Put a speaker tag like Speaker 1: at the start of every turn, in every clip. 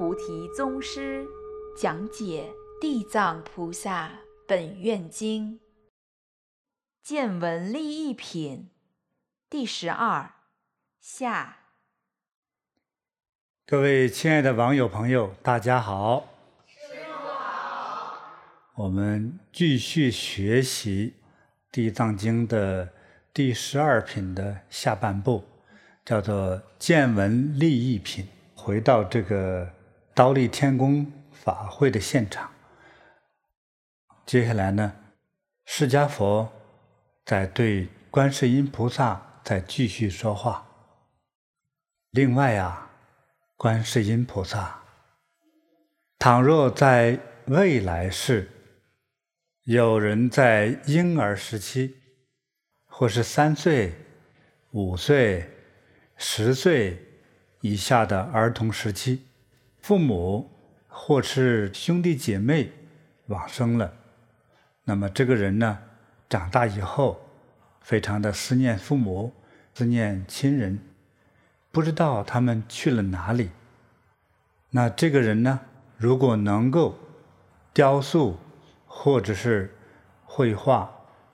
Speaker 1: 菩提宗师讲解《地藏菩萨本愿经》见闻利益品第十二下。
Speaker 2: 各位亲爱的网友朋友，大家好。
Speaker 3: 师父好。
Speaker 2: 我们继续学习《地藏经》的第十二品的下半部，叫做见闻利益品。回到这个忉利天宫法会的现场，接下来呢，释迦佛在对观世音菩萨在继续说话。另外啊，观世音菩萨，倘若在未来世，有人在婴儿时期，或是三岁、五岁、十岁。以下的儿童时期，父母或是兄弟姐妹往生了，那么这个人呢，长大以后，非常的思念父母，思念亲人，不知道他们去了哪里。那这个人呢，如果能够雕塑或者是绘画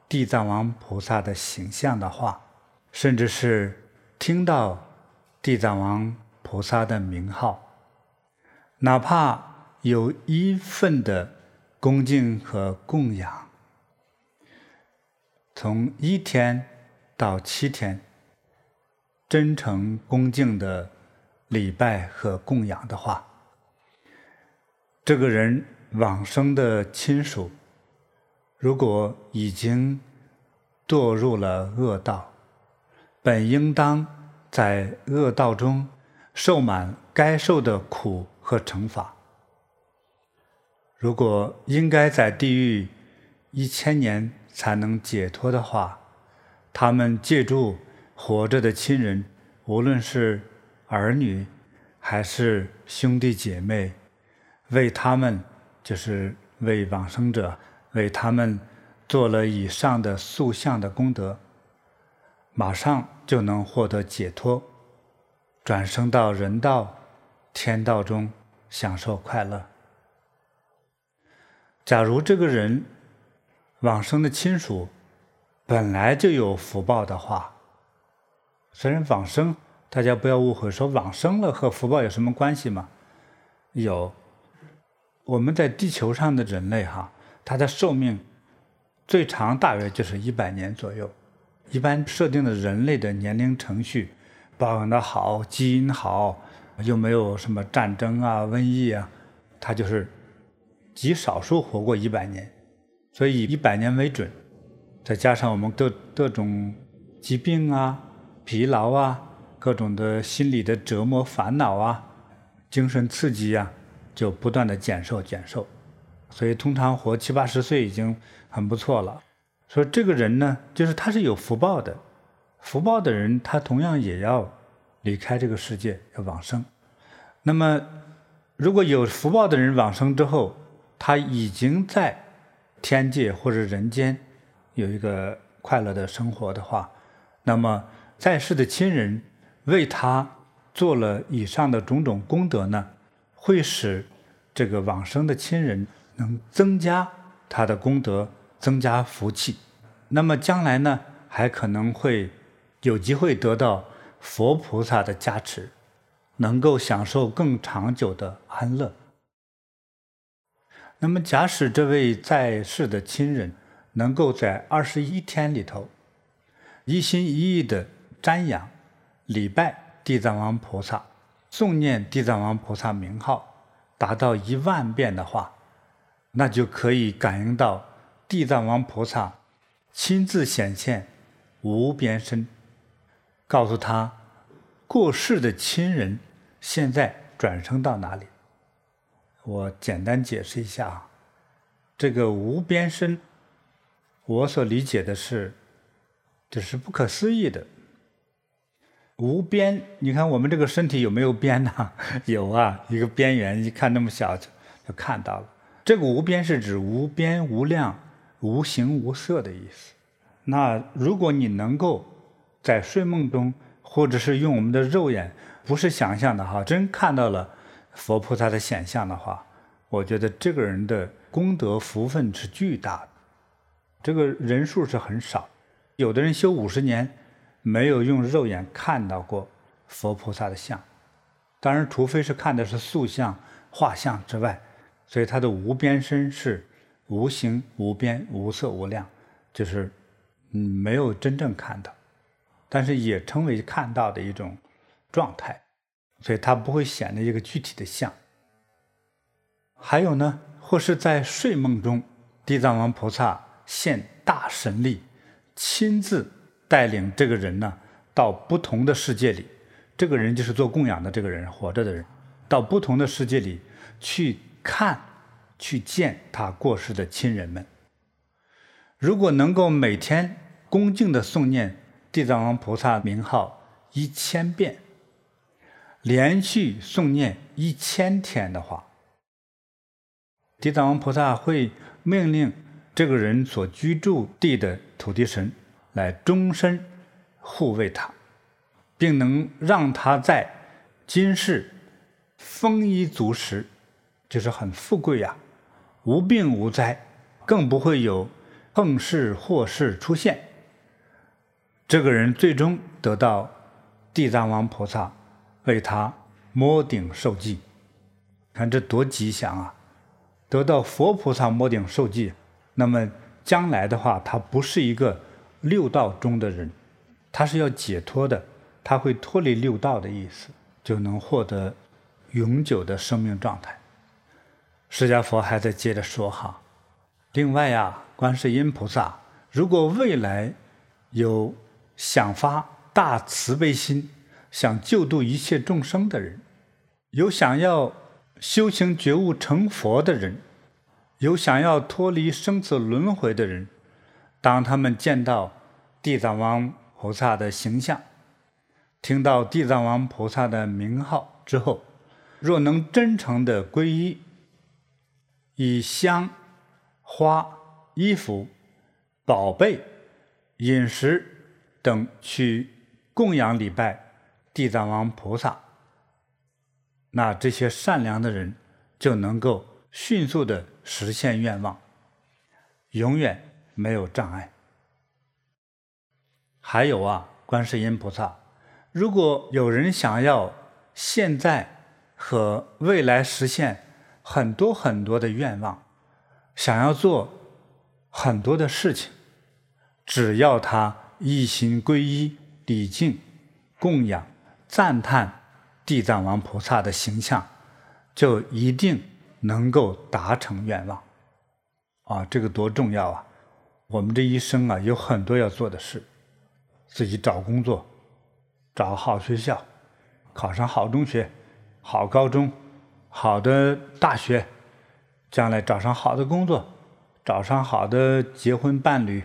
Speaker 2: 地藏王菩萨的形象的话，甚至是听到。地藏王菩萨的名号，哪怕有一份的恭敬和供养，从一天到七天，真诚恭敬的礼拜和供养的话，这个人往生的亲属，如果已经堕入了恶道，本应当。在恶道中受满该受的苦和惩罚。如果应该在地狱一千年才能解脱的话，他们借助活着的亲人，无论是儿女还是兄弟姐妹，为他们就是为往生者，为他们做了以上的塑像的功德。马上就能获得解脱，转生到人道、天道中享受快乐。假如这个人往生的亲属本来就有福报的话，虽然往生，大家不要误会，说往生了和福报有什么关系吗？有，我们在地球上的人类哈，他的寿命最长大约就是一百年左右。一般设定的人类的年龄程序，保养的好，基因好，又没有什么战争啊、瘟疫啊，他就是极少数活过一百年，所以以一百年为准。再加上我们各各种疾病啊、疲劳啊、各种的心理的折磨、烦恼啊、精神刺激啊，就不断的减寿减寿，所以通常活七八十岁已经很不错了。说这个人呢，就是他是有福报的，福报的人，他同样也要离开这个世界，要往生。那么，如果有福报的人往生之后，他已经在天界或者人间有一个快乐的生活的话，那么在世的亲人为他做了以上的种种功德呢，会使这个往生的亲人能增加他的功德。增加福气，那么将来呢，还可能会有机会得到佛菩萨的加持，能够享受更长久的安乐。那么，假使这位在世的亲人能够在二十一天里头，一心一意的瞻仰、礼拜地藏王菩萨，诵念地藏王菩萨名号，达到一万遍的话，那就可以感应到。地藏王菩萨亲自显现无边身，告诉他过世的亲人现在转生到哪里。我简单解释一下啊，这个无边身，我所理解的是，这是不可思议的。无边，你看我们这个身体有没有边呢？有啊，一个边缘，一看那么小就就看到了。这个无边是指无边无量。无形无色的意思。那如果你能够在睡梦中，或者是用我们的肉眼，不是想象的哈，真看到了佛菩萨的显像的话，我觉得这个人的功德福分是巨大的。这个人数是很少，有的人修五十年，没有用肉眼看到过佛菩萨的像。当然，除非是看的是塑像、画像之外，所以他的无边身是无形、无边、无色、无量，就是嗯没有真正看到，但是也称为看到的一种状态，所以它不会显得一个具体的像。还有呢，或是在睡梦中，地藏王菩萨现大神力，亲自带领这个人呢到不同的世界里。这个人就是做供养的这个人，活着的人，到不同的世界里去看、去见他过世的亲人们。如果能够每天恭敬的诵念地藏王菩萨名号一千遍，连续诵念一千天的话，地藏王菩萨会命令这个人所居住地的土地神来终身护卫他。并能让他在今世丰衣足食，就是很富贵呀，无病无灾，更不会有横事祸事出现。这个人最终得到地藏王菩萨为他摸顶受记，看这多吉祥啊！得到佛菩萨摸顶受记，那么将来的话，他不是一个六道中的人，他是要解脱的。他会脱离六道的意思，就能获得永久的生命状态。释迦佛还在接着说哈，另外呀，观世音菩萨如果未来有想发大慈悲心，想救度一切众生的人，有想要修行觉悟成佛的人，有想要脱离生死轮回的人，当他们见到地藏王菩萨的形象，听到地藏王菩萨的名号之后，若能真诚的皈依，以香、花、衣服、宝贝、饮食等去供养礼拜地藏王菩萨，那这些善良的人就能够迅速的实现愿望，永远没有障碍。还有啊，观世音菩萨。如果有人想要现在和未来实现很多很多的愿望，想要做很多的事情，只要他一心皈依、礼敬、供养、赞叹地藏王菩萨的形象，就一定能够达成愿望。啊，这个多重要啊！我们这一生啊，有很多要做的事，自己找工作。找好学校，考上好中学、好高中、好的大学，将来找上好的工作，找上好的结婚伴侣，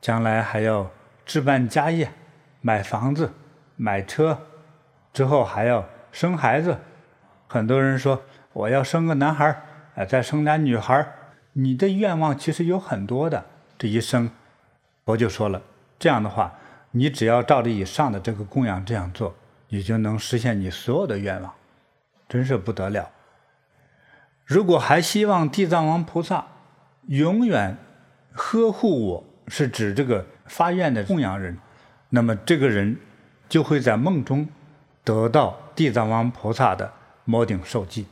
Speaker 2: 将来还要置办家业，买房子、买车，之后还要生孩子。很多人说我要生个男孩，哎，再生俩女孩。你的愿望其实有很多的，这一生，佛就说了，这样的话。你只要照着以上的这个供养这样做，你就能实现你所有的愿望，真是不得了。如果还希望地藏王菩萨永远呵护我，是指这个发愿的供养人，那么这个人就会在梦中得到地藏王菩萨的摩顶受记。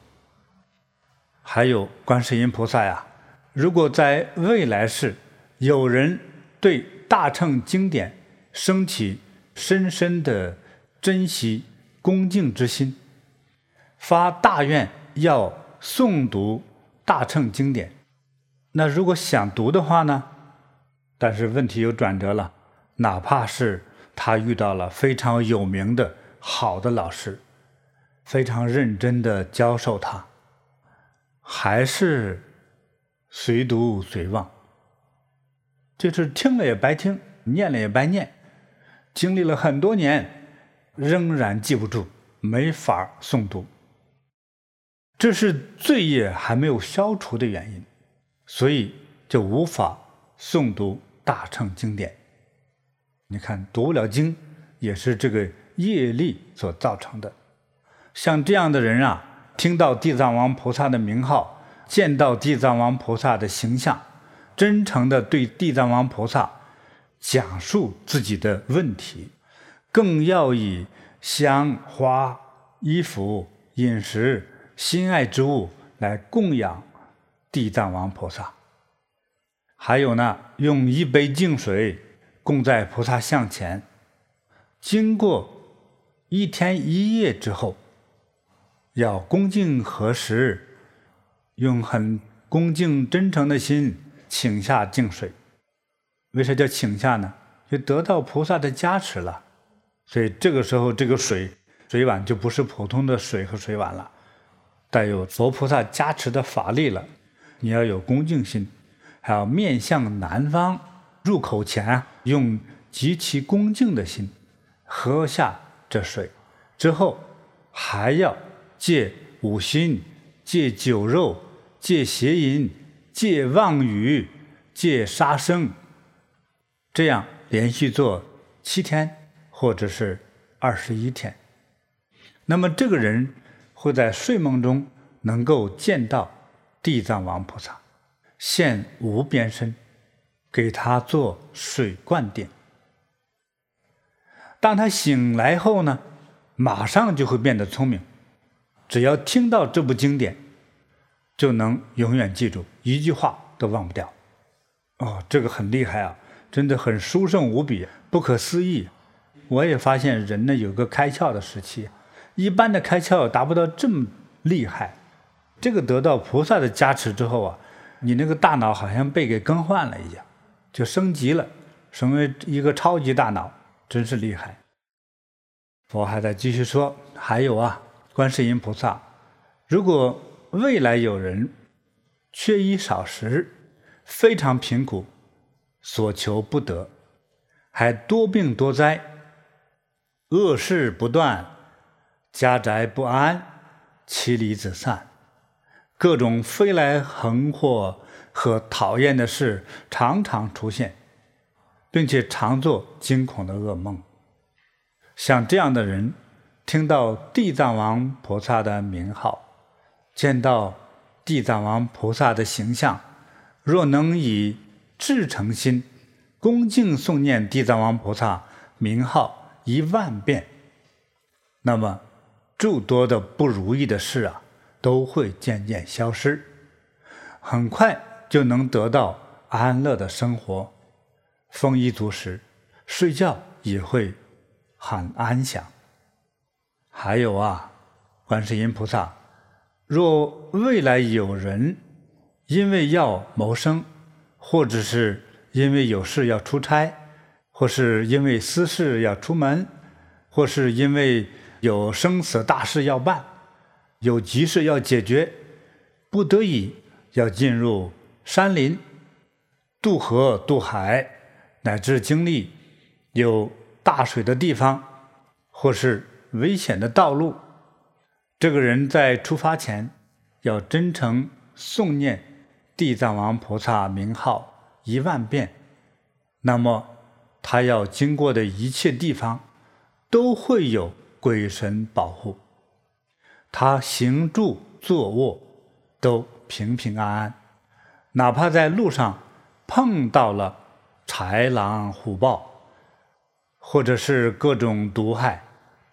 Speaker 2: 还有观世音菩萨呀，如果在未来世有人对大乘经典，升起深深的珍惜恭敬之心，发大愿要诵读大乘经典。那如果想读的话呢？但是问题有转折了，哪怕是他遇到了非常有名的好的老师，非常认真的教授他，还是随读随忘，就是听了也白听，念了也白念。经历了很多年，仍然记不住，没法诵读。这是罪业还没有消除的原因，所以就无法诵读大乘经典。你看，读不了经，也是这个业力所造成的。像这样的人啊，听到地藏王菩萨的名号，见到地藏王菩萨的形象，真诚的对地藏王菩萨讲述自己的问题，更要以香花、衣服、饮食、心爱之物来供养地藏王菩萨。还有呢，用一杯净水供在菩萨像前，经过一天一夜之后，要恭敬合十，用很恭敬真诚的心请下净水。为啥叫请下呢？就得到菩萨的加持了。所以这个时候，这个水水碗就不是普通的水和水碗了，带有佛菩萨加持的法力了。你要有恭敬心，还要面向南方，入口前用极其恭敬的心喝下这水，之后还要。戒五心，戒酒肉，戒邪淫，戒妄语，戒杀生。这样连续做七天，或者是二十一天。那么这个人会在睡梦中能够见到地藏王菩萨，现无边身，给他做水灌顶。当他醒来后呢，马上就会变得聪明。只要听到这部经典，就能永远记住，一句话都忘不掉。哦，这个很厉害啊，真的很殊胜无比，不可思议。我也发现人呢有个开窍的时期，一般的开窍达不到这么厉害。这个得到菩萨的加持之后啊，你那个大脑好像被给更换了一样，就升级了，成为一个超级大脑，真是厉害。佛还在继续说，还有啊。观世音菩萨，如果未来有人缺衣少食，非常贫苦，所求不得，还多病多灾，恶事不断，家宅不安，妻离子散，各种飞来横祸和讨厌的事常常出现，并且常做惊恐的噩梦，像这样的人。听到地藏王菩萨的名号，见到地藏王菩萨的形象，若能以至诚心恭敬诵念地藏王菩萨名号一万遍，那么诸多的不如意的事啊，都会渐渐消失，很快就能得到安乐的生活，丰衣足食，睡觉也会很安详。还有啊，观世音菩萨，若未来有人因为要谋生，或者是因为有事要出差，或是因为私事要出门，或是因为有生死大事要办，有急事要解决，不得已要进入山林、渡河、渡海，乃至经历有大水的地方，或是。危险的道路，这个人在出发前要真诚诵念地藏王菩萨名号一万遍，那么他要经过的一切地方都会有鬼神保护，他行住坐卧都平平安安，哪怕在路上碰到了豺狼虎豹，或者是各种毒害。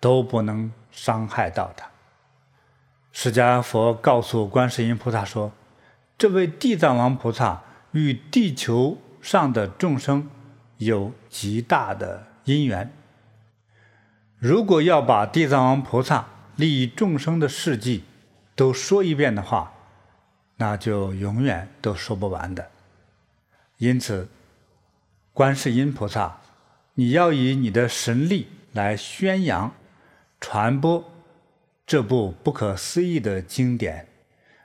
Speaker 2: 都不能伤害到他。释迦佛告诉观世音菩萨说：“这位地藏王菩萨与地球上的众生有极大的因缘。如果要把地藏王菩萨利益众生的事迹都说一遍的话，那就永远都说不完的。因此，观世音菩萨，你要以你的神力来宣扬。”传播这部不可思议的经典，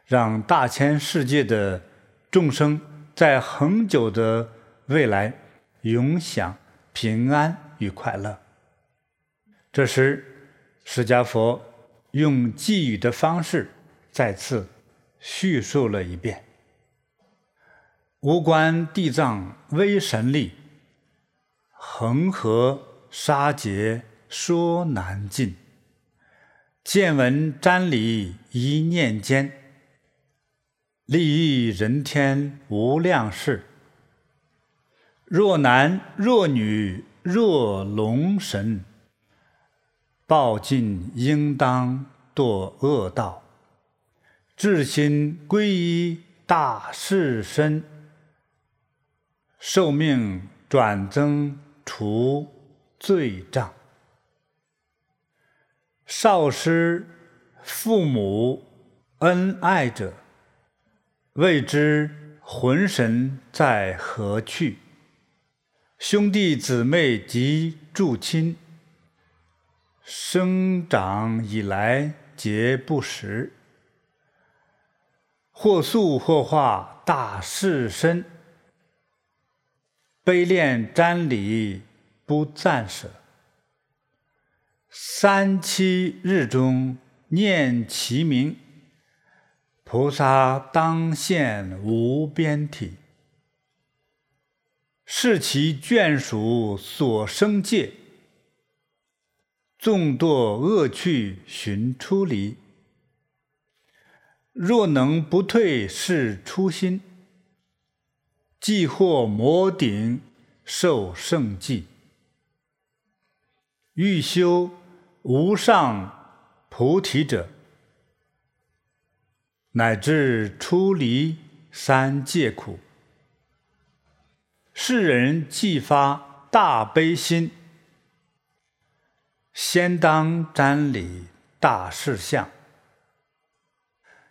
Speaker 2: 让大千世界的众生在恒久的未来永享平安与快乐。这时，释迦佛用偈语的方式再次叙述了一遍：“无关地藏威神力，恒河沙劫说难尽。”见闻瞻礼一念间，利益人天无量事。若男若女若龙神，报尽应当堕恶道，至心皈依大士身，受命转增除罪障。少师父母恩爱者，未知魂神在何去？兄弟姊妹及诸亲，生长以来皆不识，或塑或化大士身，悲恋瞻礼不暂舍，三七日中念其名，菩萨当现无边体。是其眷属所生界，纵堕恶趣寻出离。若能不退是初心，即获摩顶受胜记。欲修无上菩提者，乃至出离三界苦。世人既发大悲心，先当瞻礼大士相，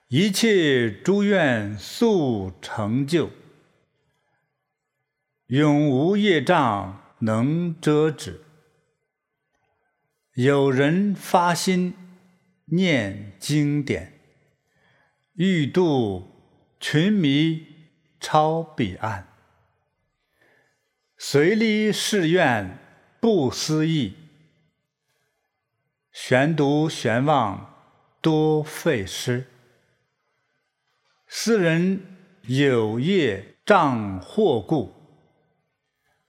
Speaker 2: 一切诸愿速成就，永无业障能遮止。有人发心念经典，欲度群迷超彼岸。随力誓愿不思议，悬读悬忘多费失。斯人有业障惑故，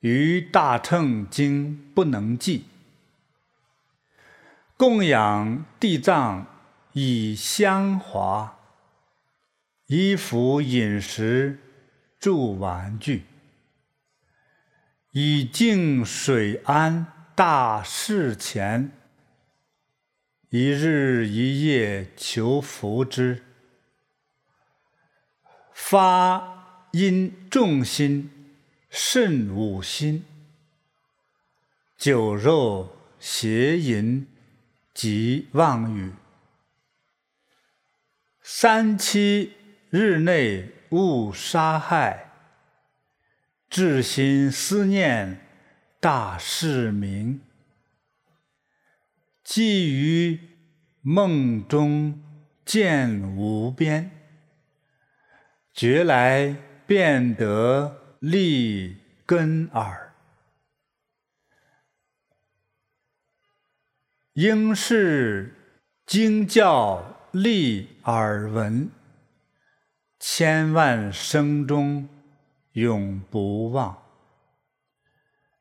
Speaker 2: 于大乘经不能记。供养地藏以香华，衣服饮食住玩具。以净水安大士前，一日一夜求福之。发殷重心甚五心，酒肉邪淫及妄语，三七日内勿杀害。至心思念大士名，寄于梦中见无边，觉来便得立根耳。应是经教立耳闻，千万生中。永不忘，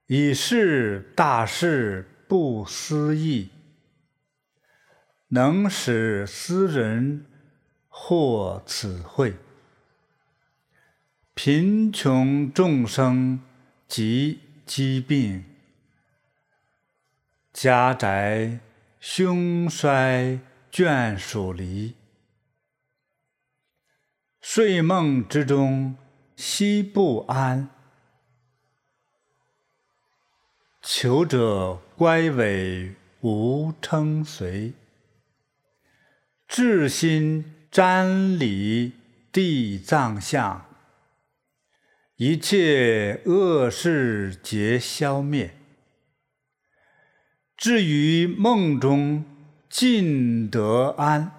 Speaker 2: 以是大事不思议，能使斯人获此慧。贫穷众生及疾病，家宅凶衰眷属离，睡梦之中。悉不安，求者乖违无称随，至心瞻礼地藏像，一切恶事皆消灭。至于梦中尽得安，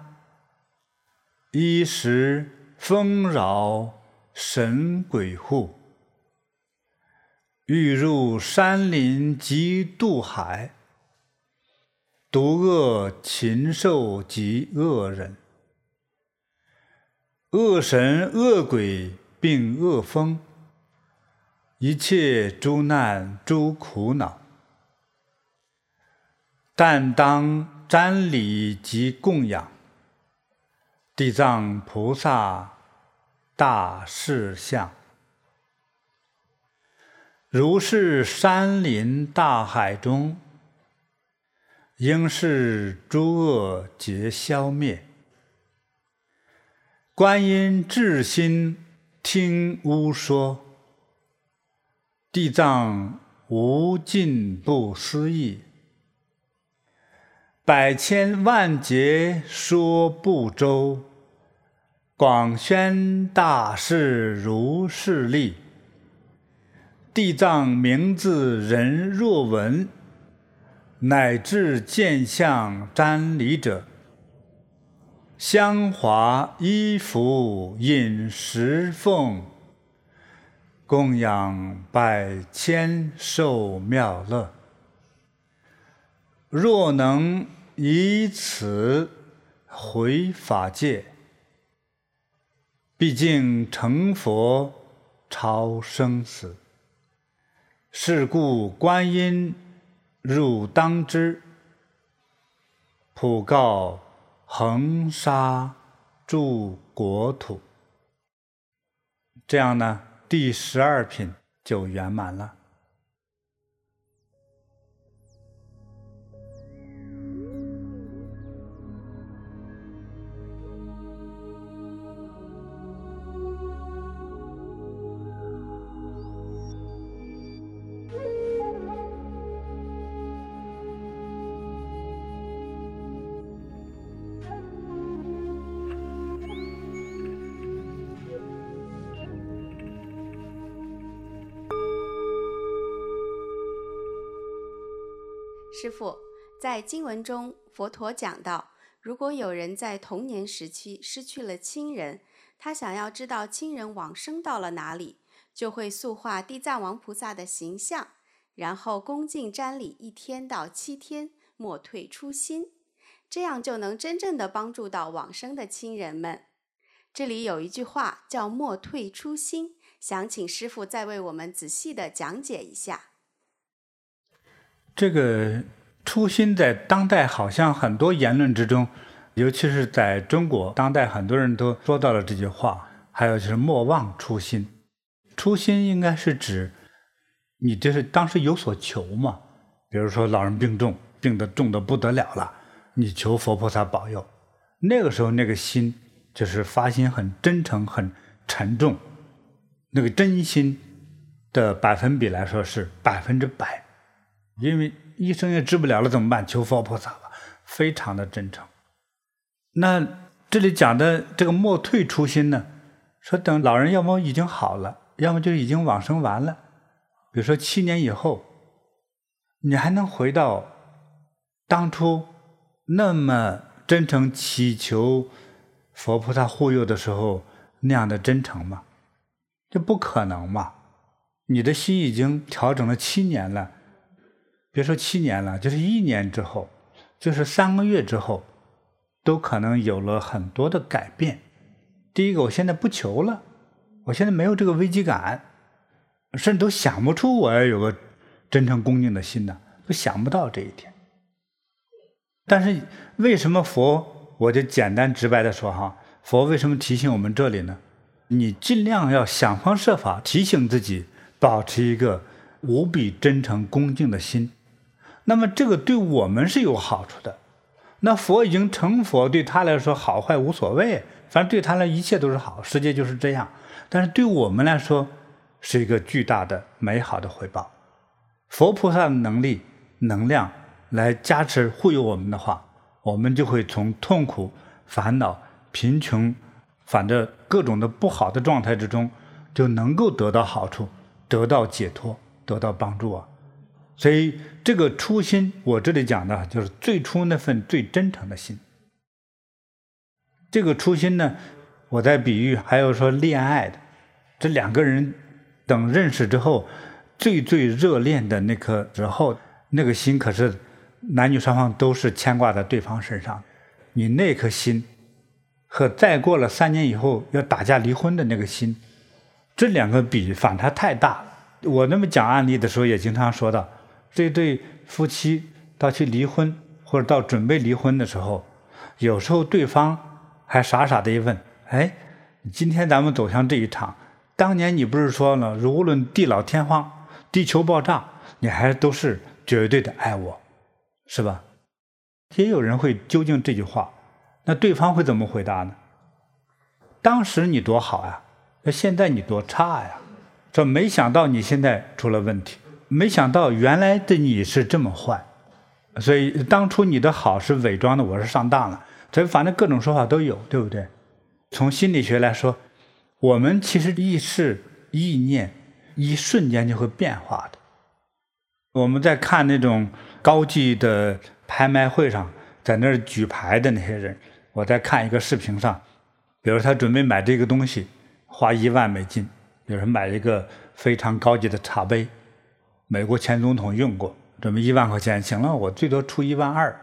Speaker 2: 衣食丰饶。神鬼护，欲入山林及渡海，毒恶禽兽及恶人，恶神恶鬼并恶风，一切诸难诸苦恼，但当瞻礼及供养，地藏菩萨大士相，如是山林大海中，应是诸恶皆消灭。观音至心听吾说，地藏无尽不思议。百千万劫说不周，广宣大士如是力。地藏名字人若闻，乃至见相瞻礼者，香华衣服饮食奉，供养百千寿妙乐。若能以此回法界，毕竟成佛超生死。是故观音汝当知，普告恒沙诸国土。这样呢，第十二品就圆满了。
Speaker 4: 师父，在经文中，佛陀讲到，如果有人在童年时期失去了亲人，他想要知道亲人往生到了哪里，就会塑化地藏王菩萨的形象，然后恭敬瞻礼一天到七天，莫退初心，这样就能真正的帮助到往生的亲人们。这里有一句话叫“莫退初心”，想请师父再为我们仔细的讲解一下。
Speaker 2: 这个初心在当代好像很多言论之中，尤其是在中国当代，很多人都说到了这句话。还有就是莫忘初心，初心应该是指你这是当时有所求嘛。比如说老人病重，病得重得不得了了，你求佛菩萨保佑，那个时候那个心就是发心很真诚、很沉重，那个真心的百分比来说是百分之百。因为医生也治不了了，怎么办？求佛菩萨吧，非常的真诚。那这里讲的这个莫退初心呢，说等老人要么已经好了，要么就已经往生完了。比如说七年以后，你还能回到当初那么真诚祈求佛菩萨护佑的时候那样的真诚吗？这不可能嘛！你的心已经调整了七年了。别说七年了，就是一年之后，就是三个月之后，都可能有了很多的改变。第一个，我现在不求了，我现在没有这个危机感，甚至都想不出我要有个真诚恭敬的心呢，都想不到这一天。但是为什么佛，我就简单直白的说哈，佛为什么提醒我们这里呢？你尽量要想方设法提醒自己，保持一个无比真诚恭敬的心。那么这个对我们是有好处的，那佛已经成佛，对他来说好坏无所谓，反正对他来一切都是好，世界就是这样。但是对我们来说是一个巨大的美好的回报。佛菩萨的能力、能量来加持护佑我们的话，我们就会从痛苦、烦恼、贫穷，反正各种的不好的状态之中，就能够得到好处，得到解脱，得到帮助啊。所以，这个初心，我这里讲的就是最初那份最真诚的心。这个初心呢，我在比喻，还有说恋爱的，这两个人等认识之后，最最热恋的那颗时候，那个心可是男女双方都是牵挂在对方身上。你那颗心，和再过了三年以后要打架离婚的那个心，这两个比反差太大了。我那么讲案例的时候，也经常说到。这对夫妻到去离婚，或者到准备离婚的时候，有时候对方还傻傻的一问：“哎，今天咱们走向这一场，当年你不是说了，无论地老天荒、地球爆炸，你还都是绝对的爱我，是吧？”也有人会究竟这句话，那对方会怎么回答呢？当时你多好呀，那现在你多差呀？这没想到你现在出了问题，没想到原来的你是这么坏，所以当初你的好是伪装的，我是上当了。所以反正各种说法都有，对不对？从心理学来说，我们其实意识、意念一瞬间就会变化的。我们在看那种高级的拍卖会上，在那儿举牌的那些人，我在看一个视频上，比如他准备买这个东西，花一万美金，比如说买一个非常高级的茶杯，美国前总统用过，准备一万块钱，行了，我最多出一万二。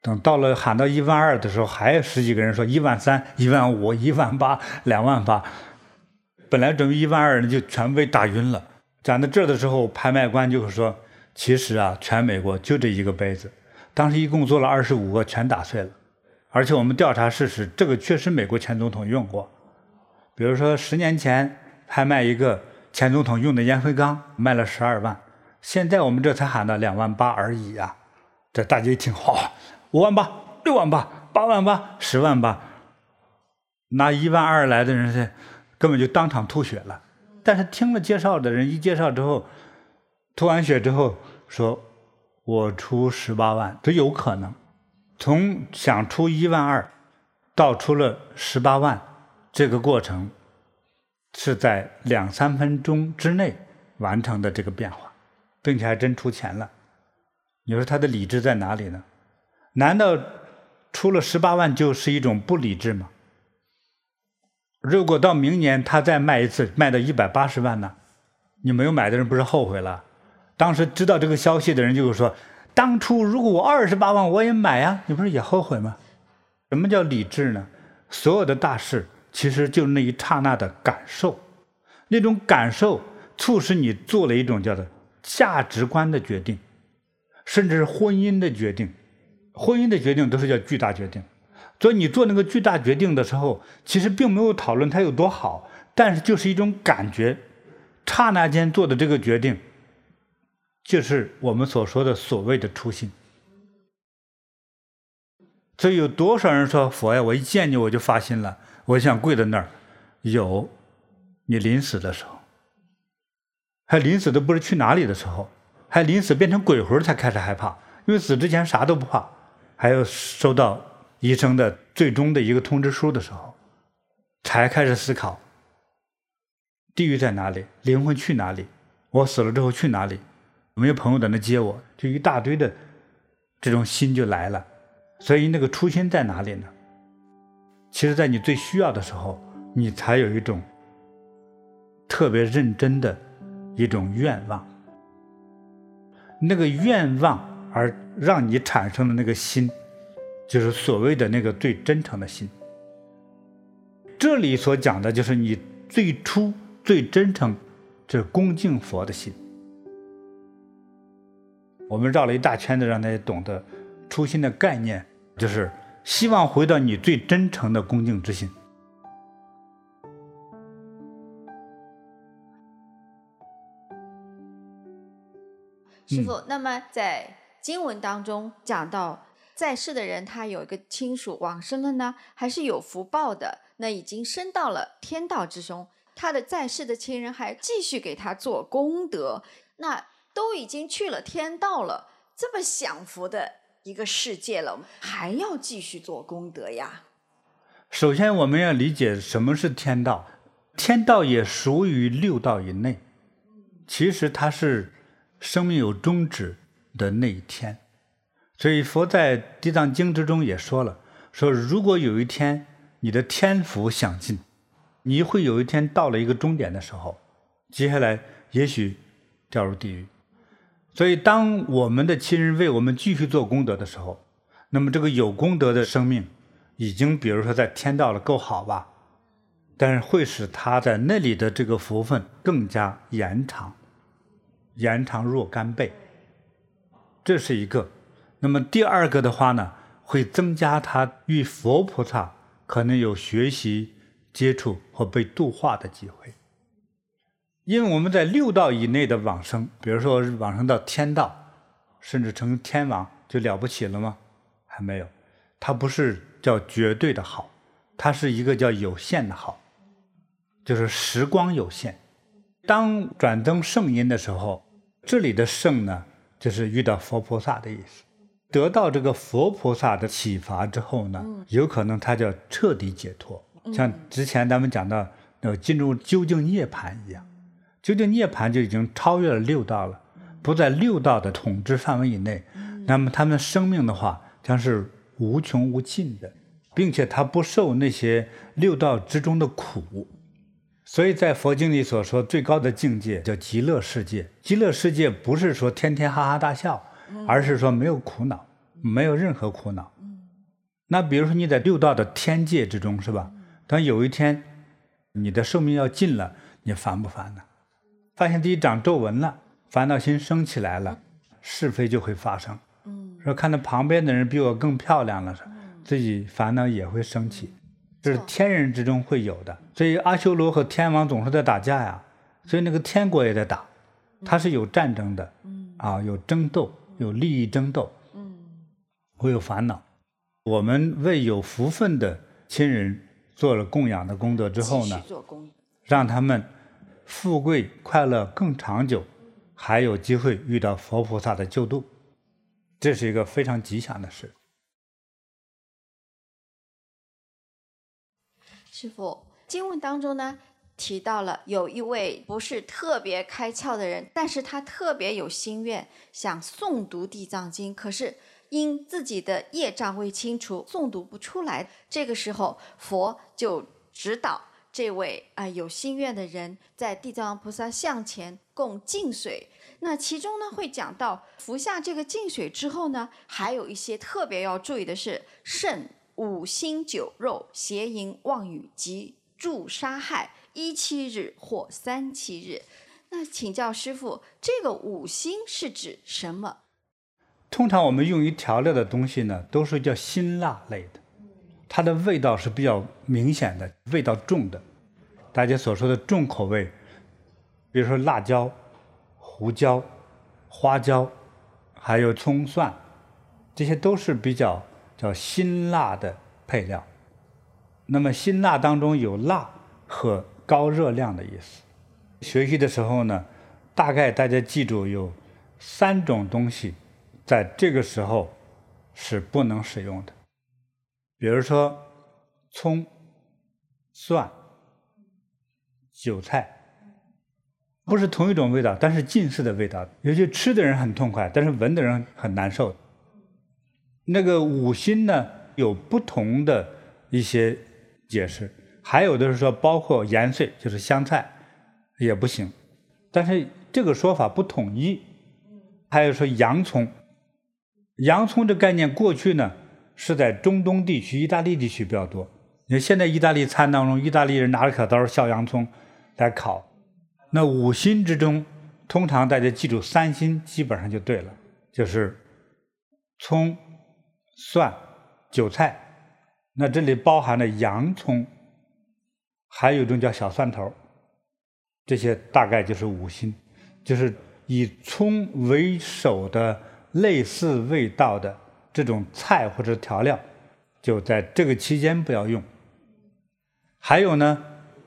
Speaker 2: 等到了喊到一万二的时候，还有十几个人说一万三、一万五、一万八、两万八。本来准备一万二的就全被打晕了。讲到这的时候，拍卖官就会说：“其实啊，全美国就这一个杯子，当时一共做了二十五个，全打碎了。而且我们调查事实，这个确实美国前总统用过。比如说十年前拍卖一个前总统用的烟灰缸，卖了十二万，现在我们这才喊到两万八而已啊！这大家一听，哗！五万八、六万八、八万八、十万八，拿一万二来的人是根本就当场吐血了。但是听了介绍的人一介绍之后，吐完血之后说：“我出十八万。”这有可能。从想出一万二到出了十八万，这个过程是在两三分钟之内完成的这个变化，并且还真出钱了。你说他的理智在哪里呢？难道出了十八万就是一种不理智吗？如果到明年他再卖一次，卖到一百八十万呢？你没有买的人不是后悔了？当时知道这个消息的人就是说，当初如果我二十八万我也买呀，你不是也后悔吗？什么叫理智呢？所有的大事其实就是那一刹那的感受，那种感受促使你做了一种叫做价值观的决定，甚至是婚姻的决定。婚姻的决定都是叫巨大决定，所以你做那个巨大决定的时候，其实并没有讨论它有多好，但是就是一种感觉，刹那间做的这个决定，就是我们所说的所谓的初心。所以有多少人说佛呀，我一见你我就发心了，我想跪在那儿。有，你临死的时候，还临死都不知去哪里的时候，还临死变成鬼魂才开始害怕，因为死之前啥都不怕。还有收到医生的最终的一个通知书的时候，才开始思考：地狱在哪里？灵魂去哪里？我死了之后去哪里？有没有朋友在那接我？就一大堆的这种心就来了。所以那个初心在哪里呢？其实，在你最需要的时候，你才有一种特别认真的一种愿望。那个愿望。而让你产生的那个心，就是所谓的那个最真诚的心。这里所讲的就是你最初最真诚，这恭敬佛的心。我们绕了一大圈子，让大家懂得初心的概念，就是希望回到你最真诚的恭敬之心。
Speaker 1: 师傅，那么在。经文当中讲到，在世的人他有一个亲属往生了呢，还是有福报的。那已经升到了天道之中，他的在世的亲人还继续给他做功德。那都已经去了天道了，这么享福的一个世界了，还要继续做功德呀？
Speaker 2: 首先，我们要理解什么是天道。天道也属于六道以内，其实它是生命有终止的那一天，所以佛在《地藏经》之中也说了：说如果有一天你的天福享尽，你会有一天到了一个终点的时候，接下来也许掉入地狱。所以，当我们的亲人为我们继续做功德的时候，那么这个有功德的生命已经，比如说在天道了，够好吧？但是会使他在那里的这个福分更加延长，延长若干倍。这是一个，那么第二个的话呢，会增加他与佛菩萨可能有学习、接触或被度化的机会。因为我们在六道以内的往生，比如说往生到天道，甚至成天王，就了不起了吗？还没有，它不是叫绝对的好，它是一个叫有限的好，就是时光有限。当转增圣音的时候，这里的圣呢，就是遇到佛菩萨的意思。得到这个佛菩萨的启发之后呢，有可能他叫彻底解脱，像之前咱们讲到那个进入究竟涅槃一样。究竟涅槃就已经超越了六道了，不在六道的统治范围以内。那么他们生命的话将是无穷无尽的，并且他不受那些六道之中的苦。所以在佛经里所说最高的境界叫极乐世界。极乐世界不是说天天哈哈大笑，而是说没有苦恼，没有任何苦恼。那比如说你在六道的天界之中是吧？当有一天你的寿命要尽了，你烦不烦呢？发现自己长皱纹了，烦恼心升起来了，是非就会发生。嗯，说看到旁边的人比我更漂亮了，自己烦恼也会升起，这是天人之中会有的。所以阿修罗和天王总是在打架呀，所以那个天国也在打，它是有战争的，啊，有争斗，有利益争斗，嗯，会有烦恼。我们为有福分的亲人做了供养的功德之后呢，让他们。富贵快乐更长久，还有机会遇到佛菩萨的救度，这是一个非常吉祥的事。
Speaker 5: 师父，经文当中呢提到了有一位不是特别开窍的人，但是他特别有心愿想诵读地藏经，可是因自己的业障未清除，诵读不出来。这个时候，佛就指导。这位啊、有心愿的人，在地藏菩萨像前供净水。那其中呢，会讲到服下这个净水之后呢，还有一些特别要注意的是：肾五辛酒肉邪淫妄语及助杀害一七日或三七日。那请教师傅，这个五辛是指什么？
Speaker 2: 通常我们用于调料的东西呢，都是叫辛辣类的，它的味道是比较明显的，味道重的。大家所说的重口味，比如说辣椒、胡椒、花椒，还有葱蒜，这些都是比较叫辛辣的配料。那么辛辣当中有辣和高热量的意思。学习的时候呢，大概大家记住有三种东西，在这个时候是不能使用的，比如说葱、蒜。韭菜不是同一种味道，但是近似的味道。有些吃的人很痛快，但是闻的人很难受。那个五辛呢，有不同的一些解释，还有的是说包括盐碎，就是香菜也不行。但是这个说法不统一。还有说洋葱，洋葱这概念过去呢是在中东地区、意大利地区比较多。你看现在意大利餐当中，意大利人拿着小刀削洋葱。来烤，那五辛之中，通常大家记住三辛，基本上就对了，就是葱、蒜、韭菜。那这里包含了洋葱，还有一种叫小蒜头，这些大概就是五辛，就是以葱为首的类似味道的这种菜或者调料，就在这个期间不要用。还有呢，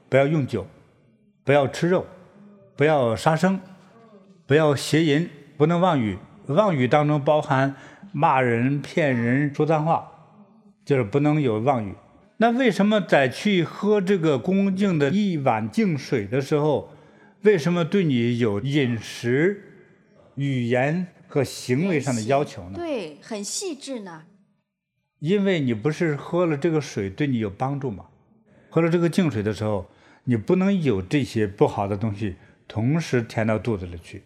Speaker 2: 不要用酒。不要吃肉，不要杀生，不要邪淫，不能妄语。妄语当中包含骂人、骗人、说脏话，就是不能有妄语。那为什么在去喝这个恭敬的一碗净水的时候，为什么对你有饮食、语言和行为上的要求呢？
Speaker 5: 对，很细致呢。
Speaker 2: 因为你不是喝了这个水对你有帮助吗？喝了这个净水的时候。你不能有这些不好的东西同时填到肚子里去。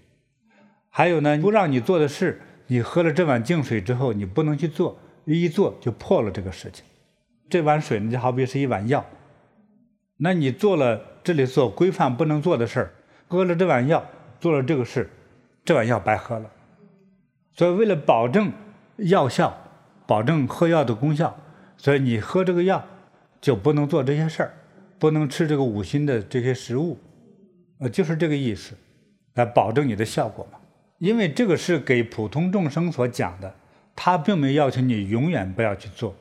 Speaker 2: 还有呢，不让你做的事，你喝了这碗净水之后，你不能去做，一做就破了这个事情。这碗水呢，就好比是一碗药，那你做了这里所规范不能做的事儿，喝了这碗药，做了这个事，这碗药白喝了。所以为了保证药效，保证喝药的功效，所以你喝这个药就不能做这些事儿，不能吃这个五辛的这些食物，呃，就是这个意思，来保证你的效果嘛。因为这个是给普通众生所讲的，他并没有要求你永远不要去做，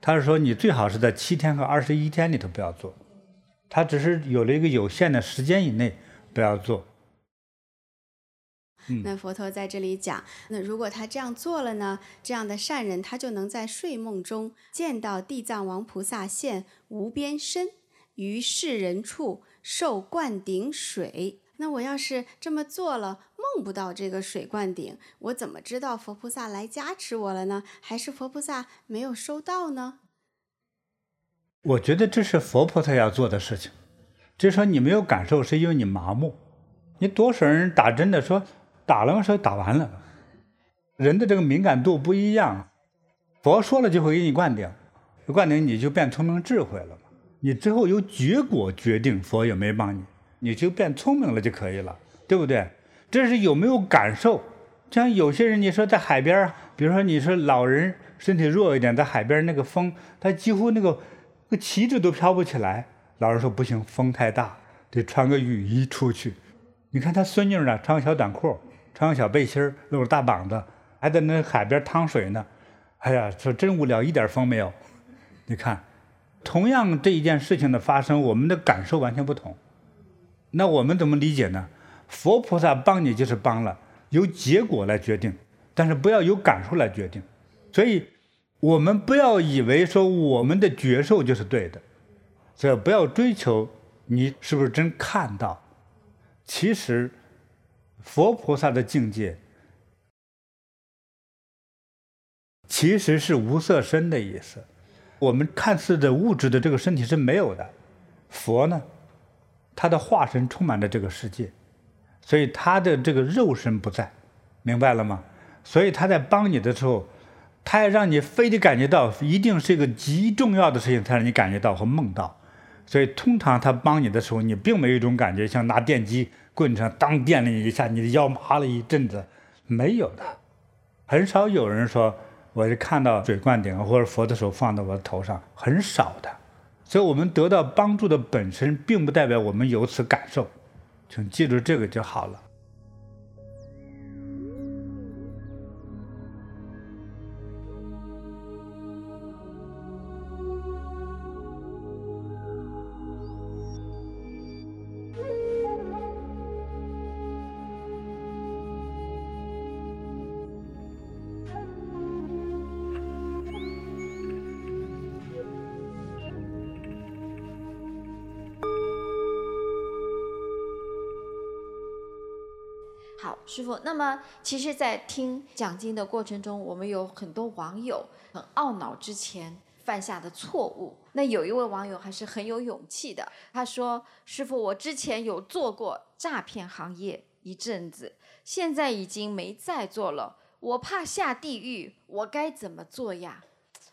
Speaker 2: 他是说你最好是在七天和二十一天里头不要做，他只是有了一个有限的时间以内不要做。
Speaker 4: 那佛陀在这里讲，那如果他这样做了呢，这样的善人他就能在睡梦中见到地藏王菩萨现无边身于世人处受灌顶水。那我要是这么做了，梦不到这个水灌顶，我怎么知道佛菩萨来加持我了呢？还是佛菩萨没有收到呢？
Speaker 2: 我觉得这是佛菩萨要做的事情。就说你没有感受，是因为你麻木。你多少人打针的说打了吗？说打完了。人的这个敏感度不一样，佛说了就会给你灌顶，灌顶你就变聪明智慧了嘛。你之后由结果决定，佛也没帮你。你就变聪明了就可以了，对不对？这是有没有感受？像有些人，你说在海边，比如说你说老人身体弱一点，在海边那个风，他几乎那个那个旗帜都飘不起来。老人说不行，风太大，得穿个雨衣出去。你看他孙女呢，穿个小短裤，穿个小背心，露着大膀子，还在那海边趟水呢。哎呀，说真无聊，一点风没有。你看，同样这一件事情的发生，我们的感受完全不同。那我们怎么理解呢？佛菩萨帮你就是帮了，由结果来决定，但是不要由感受来决定。所以，我们不要以为说我们的觉受就是对的，所以不要追求你是不是真看到。其实，佛菩萨的境界其实是无色身的意思。我们看似的物质的这个身体是没有的，佛呢？他的化身充满着这个世界，所以他的这个肉身不在，明白了吗？所以他在帮你的时候，他要让你非得感觉到，一定是一个极重要的事情才让你感觉到和梦到。所以通常他帮你的时候，你并没有一种感觉，像拿电击棍上当电了你一下，你的腰麻了一阵子，没有的。很少有人说我是看到水灌顶或者佛的手放到我的头上，很少的。所以，我们得到帮助的本身，并不代表我们有此感受，请记住这个就好了。
Speaker 5: 师傅。那么，其实，在听讲经的过程中，我们有很多网友很懊恼之前犯下的错误。那有一位网友还是很有勇气的，他说：“师傅，我之前有做过诈骗行业一阵子，现在已经没再做了。我怕下地狱，我该怎么做呀？”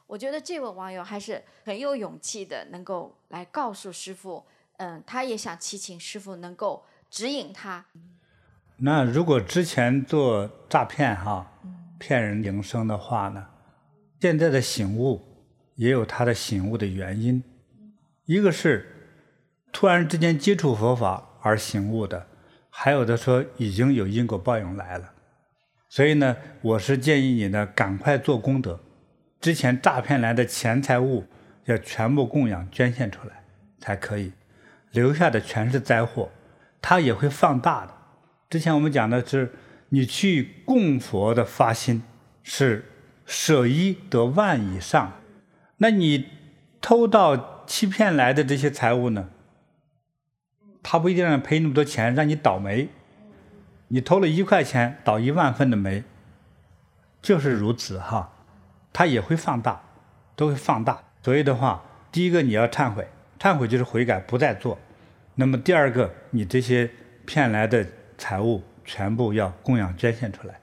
Speaker 5: 我觉得这位网友还是很有勇气的，能够来告诉师傅。嗯，他也想祈请师傅能够指引他。
Speaker 2: 那如果之前做诈骗哈，骗人营生的话呢，现在的醒悟也有他的醒悟的原因，一个是突然之间接触佛法而醒悟的，还有的说已经有因果报应来了，所以呢，我是建议你呢赶快做功德，之前诈骗来的钱财物要全部供养捐献出来才可以，留下的全是灾祸，它也会放大的。之前我们讲的是，你去供佛的发心是舍一得万以上，那你偷盗欺骗来的这些财物呢？他不一定让你赔那么多钱，让你倒霉。你偷了一块钱，倒一万份的霉，就是如此哈。他也会放大，都会放大。所以的话，第一个你要忏悔，忏悔就是悔改，不再做。那么第二个，你这些骗来的。财物全部要供养捐献出来，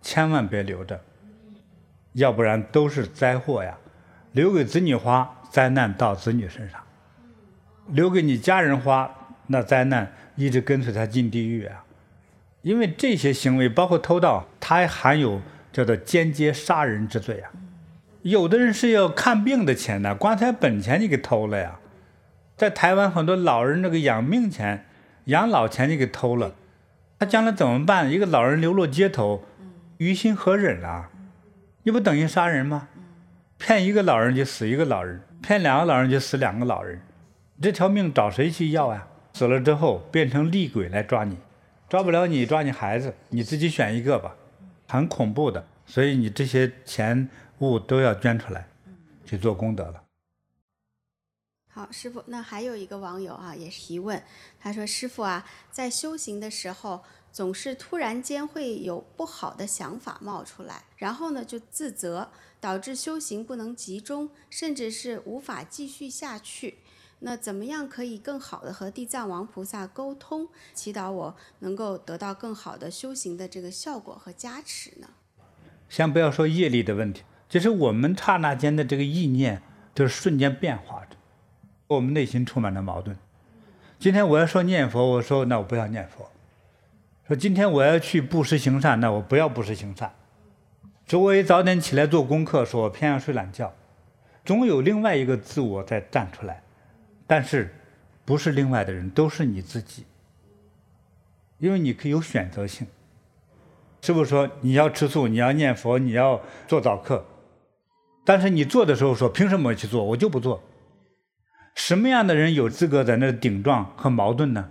Speaker 2: 千万别留着，要不然都是灾祸呀。留给子女花，灾难到子女身上；留给你家人花，那灾难一直跟随他进地狱啊。因为这些行为，包括偷盗，它还含有叫做间接杀人之罪啊。有的人是要看病的钱呢，棺材本钱你给偷了呀。在台湾很多老人那个养命钱、养老钱你给偷了，他将来怎么办？一个老人流落街头，于心何忍啊？你不等于杀人吗？骗一个老人就死一个老人，骗两个老人就死两个老人，这条命找谁去要啊？死了之后变成厉鬼来抓你，抓不了你抓你孩子，你自己选一个吧，很恐怖的。所以你这些钱物都要捐出来，去做功德了。
Speaker 4: 好，师傅，那还有一个网友啊，也是提问，他说：“师傅啊，在修行的时候，总是突然间会有不好的想法冒出来，然后呢就自责，导致修行不能集中，甚至是无法继续下去。那怎么样可以更好的和地藏王菩萨沟通，祈祷我能够得到更好的修行的这个效果和加持呢？”
Speaker 2: 先不要说业力的问题，就是我们刹那间的这个意念，就是瞬间变化的。我们内心充满了矛盾。今天我要说念佛，我说那我不要念佛；说今天我要去布施行善，那我不要布施行善。说我也早点起来做功课，说我偏要睡懒觉。总有另外一个自我在站出来，但是不是另外的人，都是你自己。因为你可以有选择性。师父说你要吃素，你要念佛，你要做早课，但是你做的时候说凭什么去做？我就不做。什么样的人有资格在那顶撞和矛盾呢？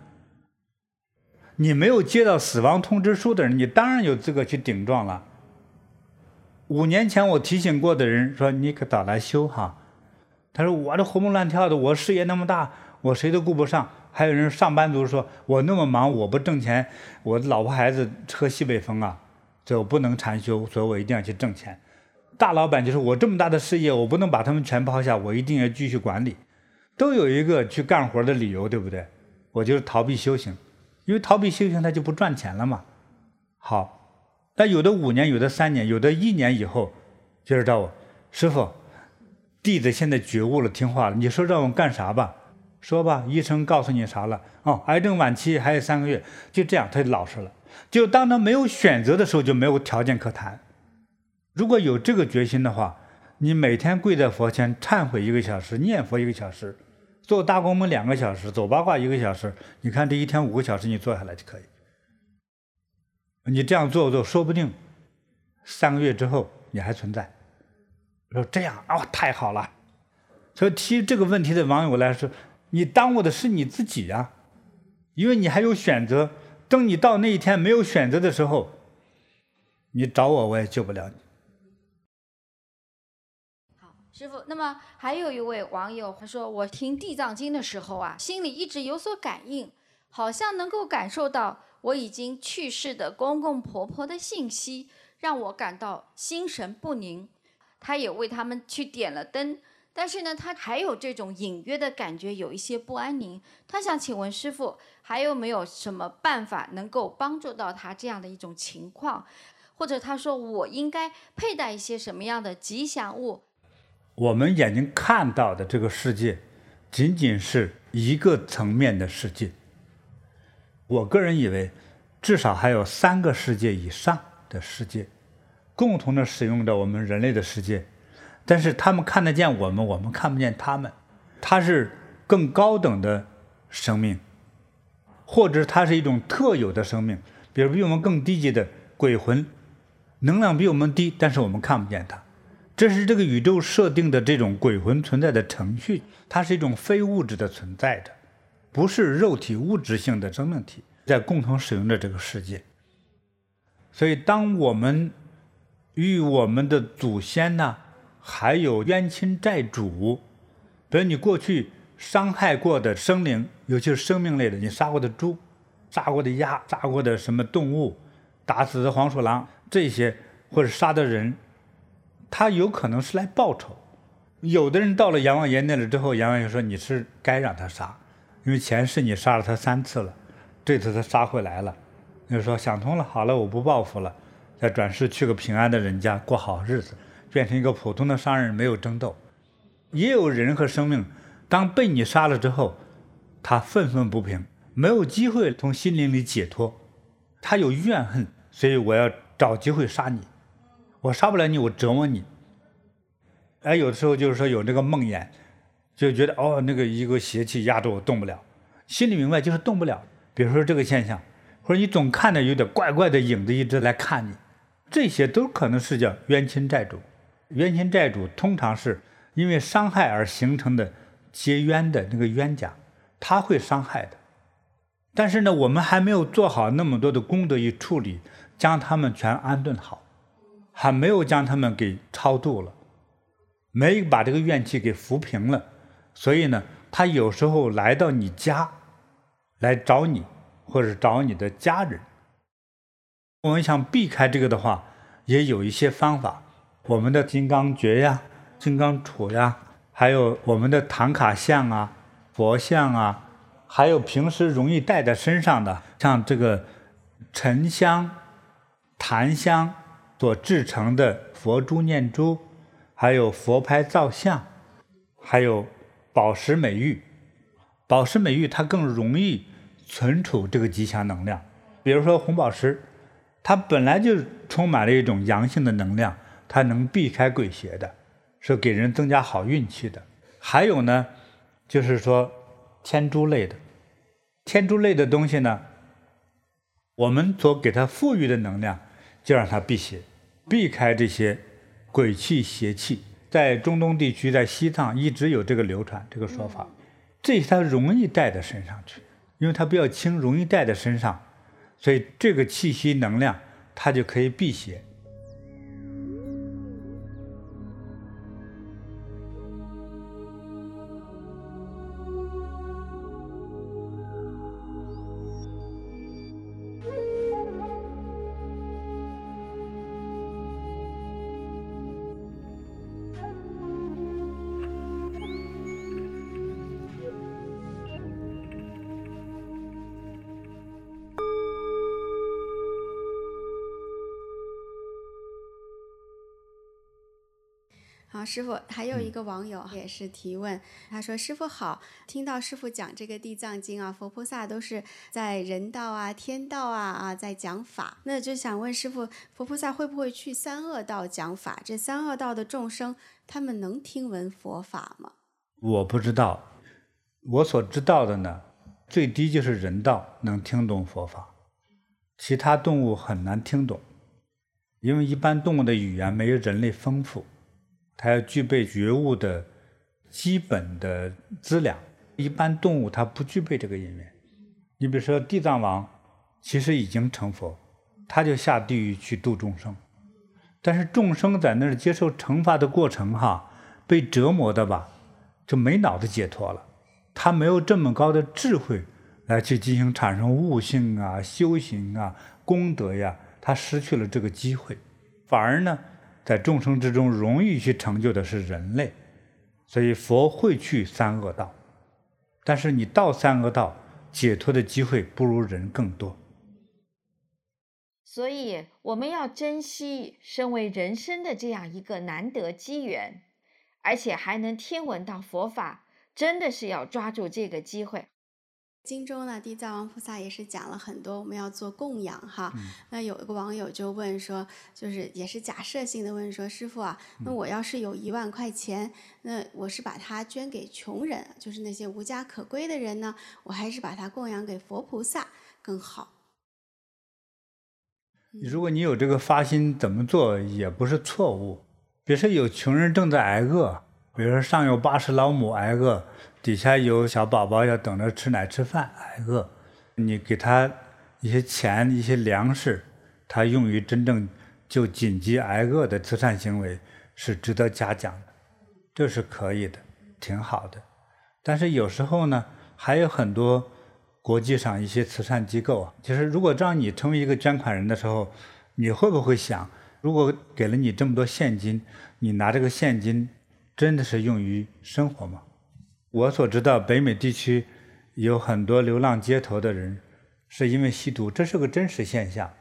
Speaker 2: 你没有接到死亡通知书的人，你当然有资格去顶撞了。五年前我提醒过的人说：“你可早来修哈。”他说：“我这活蹦乱跳的，我事业那么大，我谁都顾不上。”还有人上班族说：“我那么忙，我不挣钱，我老婆孩子喝西北风啊，所以我不能禅修，所以我一定要去挣钱。”大老板就是我这么大的事业，我不能把他们全抛下，我一定要继续管理。都有一个去干活的理由，对不对？我就是逃避修行，因为逃避修行他就不赚钱了嘛。好，但有的五年，有的三年，有的一年以后，就是找我师傅，弟子现在觉悟了，听话了，你说让我干啥吧？说吧，医生告诉你啥了？哦，癌症晚期还有三个月，就这样，他就老实了。就当他没有选择的时候，就没有条件可谈。如果有这个决心的话，你每天跪在佛前忏悔一个小时，念佛一个小时。做大公门两个小时，走八卦一个小时，你看这一天五个小时，你坐下来就可以。你这样做做，说不定三个月之后你还存在。说这样啊、哦，太好了。所以提这个问题的网友来说，你耽误的是你自己呀，因为你还有选择。等你到那一天没有选择的时候，你找我我也救不了你。
Speaker 5: 师傅，那么还有一位网友他说：“我听《地藏经》的时候啊，心里一直有所感应，好像能够感受到我已经去世的公公婆婆的信息，让我感到心神不宁。他也为他们去点了灯，但是呢，他还有这种隐约的感觉，有一些不安宁。他想请问师傅，还有没有什么办法能够帮助到他这样的一种情况？或者他说我应该佩戴一些什么样的吉祥物？”
Speaker 2: 我们眼睛看到的这个世界，仅仅是一个层面的世界。我个人以为，至少还有三个世界以上的世界，共同的使用着我们人类的世界。但是他们看得见我们，我们看不见他们。它是更高等的生命，或者它是一种特有的生命，比如比我们更低级的鬼魂，能量比我们低，但是我们看不见它。这是这个宇宙设定的这种鬼魂存在的程序，它是一种非物质的存在的，不是肉体物质性的生命体，在共同使用着这个世界。所以，当我们与我们的祖先呢，还有冤亲债主，比如你过去伤害过的生灵，尤其是生命类的，你杀过的猪、杀过的鸭、杀过的什么动物、打死的黄鼠狼这些，或者杀的人。他有可能是来报仇，有的人到了阎王爷那里之后，阎王爷说你是该让他杀，因为前世你杀了他三次了，这次他杀回来了，就说想通了，好了，我不报复了，再转世去个平安的人家过好日子，变成一个普通的商人，没有争斗。也有人和生命，当被你杀了之后，他愤愤不平，没有机会从心灵里解脱，他有怨恨，所以我要找机会杀你。我杀不了你，我折磨你。哎，有的时候就是说有这个梦魇，就觉得哦，那个一个邪气压着我动不了，心里明白就是动不了。比如说这个现象，或者你总看着有点怪怪的影子一直来看你，这些都可能是叫冤亲债主。冤亲债主通常是因为伤害而形成的结冤的那个冤家，他会伤害的。但是呢，我们还没有做好那么多的功德与处理，将他们全安顿好，还没有将他们给超度了。没把这个怨气给抚平了，所以呢，他有时候来到你家，来找你，或者找你的家人。我们想避开这个的话，也有一些方法。我们的金刚诀呀、金刚杵呀，还有我们的唐卡像啊、佛像啊，还有平时容易带在身上的，像这个沉香、檀香所制成的佛珠念珠。还有佛牌造像，还有宝石美玉，宝石美玉它更容易存储这个吉祥能量。比如说红宝石，它本来就充满了一种阳性的能量，它能避开鬼邪的，是给人增加好运气的。还有呢，就是说天珠类的，天珠类的东西呢，我们所给它赋予的能量，就让它避邪，避开这些。鬼气邪气，在中东地区，在西藏一直有这个流传这个说法，这些它容易带到身上去，因为它比较轻，容易带在身上，所以这个气息能量它就可以辟邪。
Speaker 4: 师傅，还有一个网友也是提问，他说：“师傅好，听到师傅讲这个《地藏经》啊，佛菩萨都是在人道啊、天道啊啊在讲法，那就想问师傅，佛菩萨会不会去三恶道讲法？这三恶道的众生，他们能听闻佛法吗？”
Speaker 2: 我不知道，我所知道的呢，最低就是人道能听懂佛法，其他动物很难听懂，因为一般动物的语言没有人类丰富。它要具备觉悟的基本的资粮，一般动物它不具备这个因缘。你比如说地藏王，其实已经成佛，他就下地狱去度众生，但是众生在那儿接受惩罚的过程哈，被折磨的吧，就没脑子解脱了，他没有这么高的智慧来去进行产生悟性啊、修行啊、功德呀，他失去了这个机会，反而呢。在众生之中，容易去成就的是人类，所以佛会去三恶道，但是你到三恶道，解脱的机会不如人更多。
Speaker 3: 所以我们要珍惜身为人生的这样一个难得机缘，而且还能听闻到佛法，真的是要抓住这个机会。
Speaker 4: 经中呢，地藏王菩萨也是讲了很多，我们要做供养哈。
Speaker 2: 嗯、
Speaker 4: 那有一个网友就问说，就是也是假设性的问说，师傅啊，那我要是有一万块钱，那我是把它捐给穷人，就是那些无家可归的人呢，我还是把它供养给佛菩萨更好？
Speaker 2: 如果你有这个发心，怎么做也不是错误。比如说有穷人正在挨饿，比如说上有八十老母挨饿。底下有小宝宝要等着吃奶吃饭挨饿，你给他一些钱一些粮食，他用于真正就紧急挨饿的慈善行为是值得嘉奖的，这是可以的，挺好的。但是有时候呢，还有很多国际上一些慈善机构啊，其实如果让你成为一个捐款人的时候，你会不会想，如果给了你这么多现金，你拿这个现金真的是用于生活吗？我所知道，北美地区有很多流浪街头的人，是因为吸毒，这是个真实现象。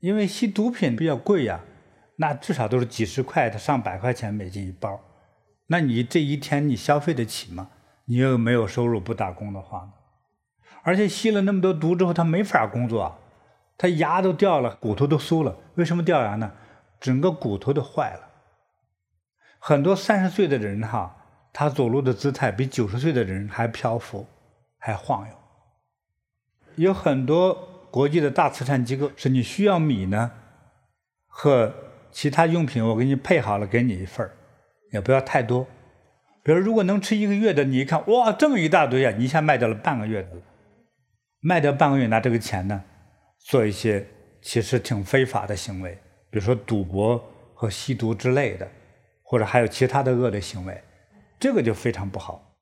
Speaker 2: 因为吸毒品比较贵呀，那至少都是几十块的、上百块钱美金一包。那你这一天你消费得起吗？你又没有收入，不打工的话？而且吸了那么多毒之后，他没法工作，他牙都掉了，骨头都酥了。为什么掉牙呢？整个骨头都坏了。很多三十岁的人哈，他走路的姿态比九十岁的人还漂浮，还晃悠。有很多国际的大慈善机构，是你需要米呢，和其他用品，我给你配好了，给你一份儿，也不要太多。比如，如果能吃一个月的，你一看，哇，这么一大堆啊！你一下卖掉了半个月的，卖掉半个月拿这个钱呢，做一些其实挺非法的行为，比如说赌博和吸毒之类的。或者还有其他的恶劣行为，这个就非常不好。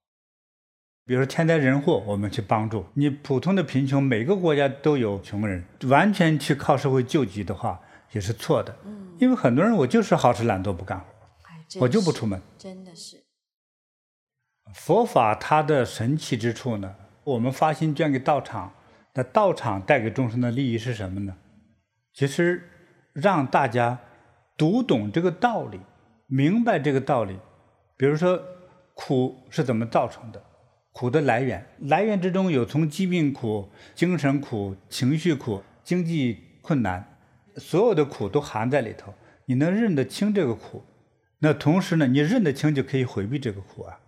Speaker 2: 比如说天灾人祸，我们去帮助你；普通的贫穷，每个国家都有穷人，完全去靠社会救济的话也是错的。嗯，因为很多人我就是好吃懒做不干活，我就不出门。
Speaker 5: 真的是。
Speaker 2: 佛法它的神奇之处呢，我们发心捐给道场，那道场带给众生的利益是什么呢？其实让大家读懂这个道理。明白这个道理，比如说苦是怎么造成的，苦的来源，来源之中有从疾病苦、精神苦、情绪苦、经济困难，所有的苦都含在里头。你能认得清这个苦，那同时呢，你认得清就可以回避这个苦啊。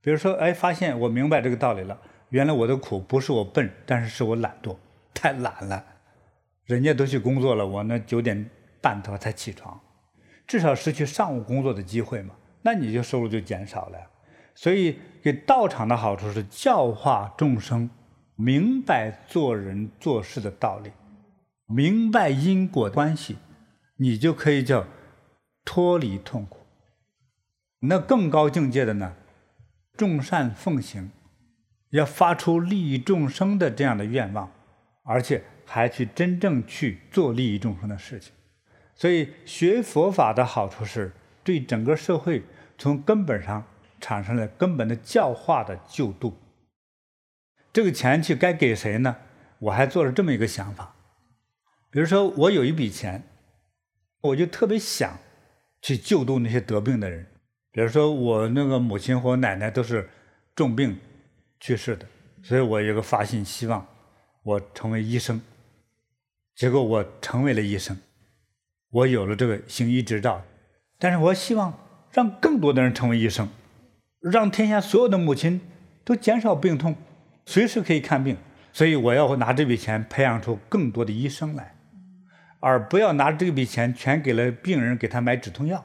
Speaker 2: 比如说，哎，发现我明白这个道理了，原来我的苦不是我笨，但是是我懒惰，太懒了。人家都去工作了，我那九点半多才起床。至少失去上午工作的机会嘛，那你就收入就减少了。所以给道场的好处是教化众生，明白做人做事的道理，明白因果关系，你就可以叫脱离痛苦。那更高境界的呢，众善奉行，要发出利益众生的这样的愿望，而且还去真正去做利益众生的事情。所以学佛法的好处是对整个社会从根本上产生了根本的教化的救度。这个钱去该给谁呢？我还做了这么一个想法，比如说我有一笔钱，我就特别想去救度那些得病的人。比如说我那个母亲和我奶奶都是重病去世的，所以我有个发心，希望我成为医生。结果我成为了医生。我有了这个行医执照，但是我希望让更多的人成为医生，让天下所有的母亲都减少病痛，随时可以看病。所以我要拿这笔钱培养出更多的医生来，而不要拿这笔钱全给了病人，给他买止痛药。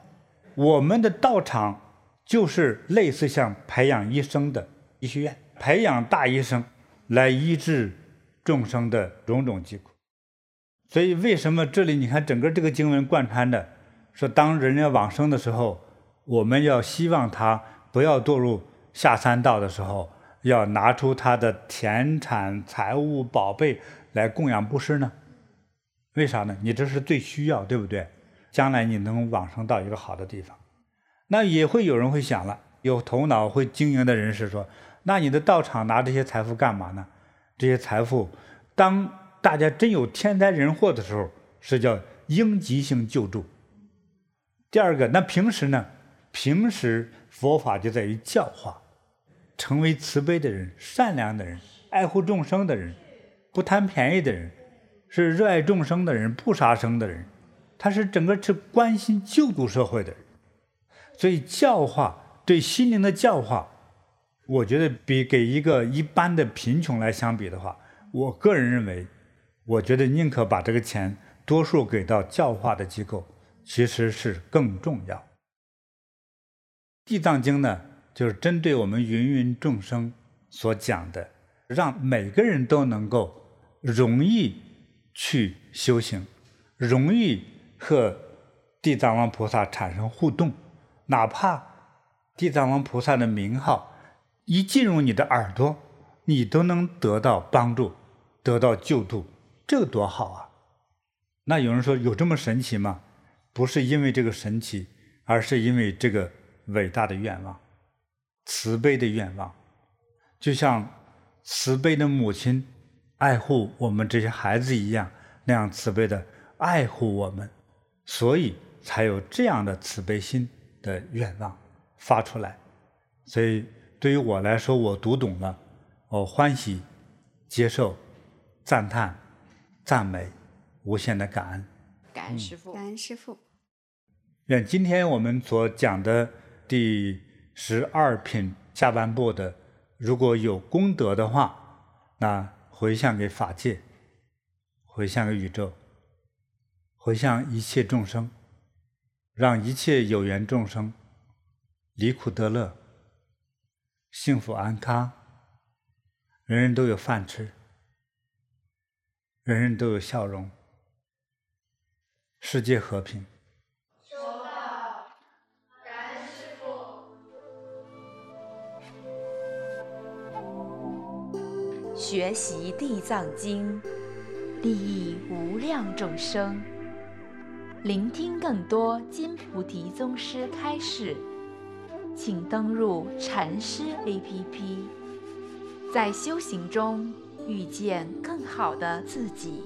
Speaker 2: 我们的道场就是类似像培养医生的医学院，培养大医生来医治众生的种种疾苦。所以，为什么这里你看整个这个经文贯穿的，说当人要往生的时候，我们要希望他不要堕入下三道的时候，要拿出他的田产、财物、宝贝来供养布施呢？为啥呢？你这是最需要，对不对？将来你能往生到一个好的地方。那也会有人会想了，有头脑会经营的人士说，那你的道场拿这些财富干嘛呢？这些财富当。大家真有天灾人祸的时候，是叫应急性救助。第二个，那平时呢？平时佛法就在于教化，成为慈悲的人、善良的人、爱护众生的人、不贪便宜的人，是热爱众生的人、不杀生的人，他是整个是关心救度社会的人。所以教化对心灵的教化，我觉得比给一个一般的贫穷来相比的话，我个人认为。我觉得宁可把这个钱多数给到教化的机构，其实是更重要。地藏经呢，就是针对我们芸芸众生所讲的，让每个人都能够容易去修行，容易和地藏王菩萨产生互动，哪怕地藏王菩萨的名号一进入你的耳朵，你都能得到帮助，得到救度。这多好啊！那有人说有这么神奇吗？不是因为这个神奇，而是因为这个伟大的愿望，慈悲的愿望，就像慈悲的母亲爱护我们这些孩子一样，那样慈悲的爱护我们，所以才有这样的慈悲心的愿望发出来。所以对于我来说，我读懂了，我欢喜接受赞叹。赞美，无限的感恩，
Speaker 5: 感恩师傅，
Speaker 4: 感恩师父。
Speaker 2: 愿今天我们所讲的第十二品下半部的，如果有功德的话，那回向给法界，回向给宇宙，回向一切众生，让一切有缘众生离苦得乐，幸福安康，人人都有饭吃，人人都有笑容，世界和平。
Speaker 1: 学习《地藏经》，利益无量众生。聆听更多金菩提宗师开示，请登录禅师 APP，在修行中遇见更好的自己。